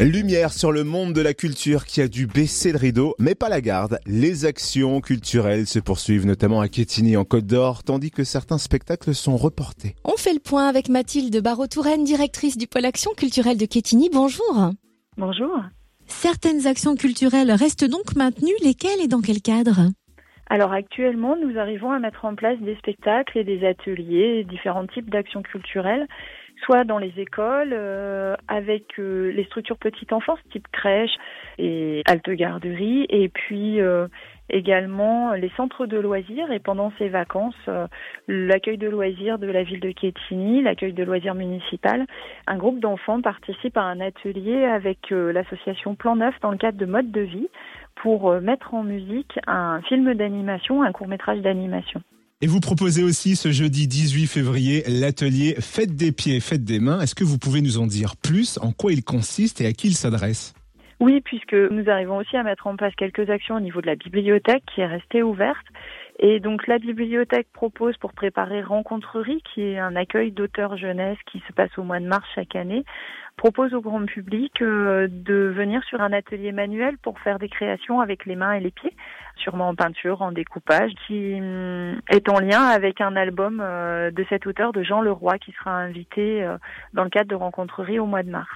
Lumière sur le monde de la culture qui a dû baisser le rideau, mais pas la garde. Les actions culturelles se poursuivent notamment à Quetigny en Côte d'Or, tandis que certains spectacles sont reportés. On fait le point avec Mathilde Barreau-Touraine, directrice du pôle action culturelle de Quetigny. Bonjour. Bonjour. Certaines actions culturelles restent donc maintenues, lesquelles et dans quel cadre? Alors actuellement, nous arrivons à mettre en place des spectacles et des ateliers, différents types d'actions culturelles soit dans les écoles, euh, avec euh, les structures petite enfance, type crèche et halte garderie, et puis euh, également les centres de loisirs et pendant ces vacances, l'accueil de loisirs de la ville de Quetigny, l'accueil de loisirs municipal. Un groupe d'enfants participe à un atelier avec l'association Plan Neuf dans le cadre de mode de vie pour mettre en musique un film d'animation, un court métrage d'animation. Et vous proposez aussi ce jeudi 18 février l'atelier Faites des pieds, faites des mains. Est-ce que vous pouvez nous en dire plus? En quoi il consiste et à qui il s'adresse? Oui, puisque nous arrivons aussi à mettre en place quelques actions au niveau de la bibliothèque qui est restée ouverte. Et donc la bibliothèque propose pour préparer Rencontrerie, qui est un accueil d'auteurs jeunesse qui se passe au mois de mars chaque année, propose au grand public euh, de venir sur un atelier manuel pour faire des créations avec les mains et les pieds, sûrement en peinture, en découpage, qui hum, est en lien avec un album euh, de cet auteur de Jean Leroy qui sera invité euh, dans le cadre de Rencontrerie au mois de mars.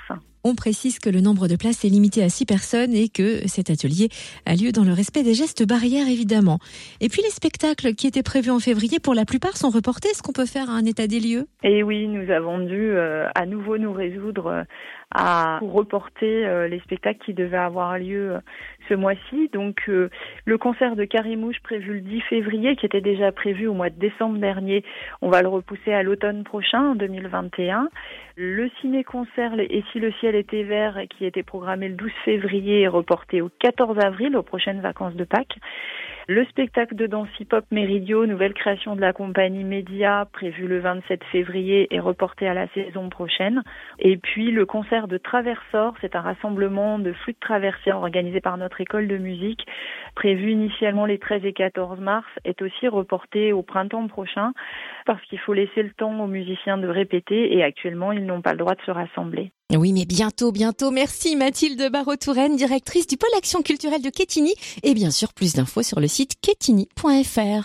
On précise que le nombre de places est limité à six personnes et que cet atelier a lieu dans le respect des gestes barrières évidemment. Et puis les spectacles qui étaient prévus en février pour la plupart sont reportés. Est-ce qu'on peut faire un état des lieux? Et oui, nous avons dû à nouveau nous résoudre à reporter euh, les spectacles qui devaient avoir lieu euh, ce mois-ci. Donc euh, le concert de Carimouche prévu le 10 février, qui était déjà prévu au mois de décembre dernier, on va le repousser à l'automne prochain, en 2021. Le ciné-concert Et si le ciel était vert, qui était programmé le 12 février, est reporté au 14 avril, aux prochaines vacances de Pâques. Le spectacle de danse hip-hop Méridio, nouvelle création de la compagnie Média, prévu le 27 février, est reporté à la saison prochaine. Et puis le concert de Traversor, c'est un rassemblement de flûtes traversières organisé par notre école de musique, prévu initialement les 13 et 14 mars, est aussi reporté au printemps prochain parce qu'il faut laisser le temps aux musiciens de répéter et actuellement ils n'ont pas le droit de se rassembler. Oui, mais bientôt, bientôt. Merci Mathilde Barreau-Touraine, directrice du pôle action culturelle de Quetigny. Et bien sûr, plus d'infos sur le site quetigny.fr.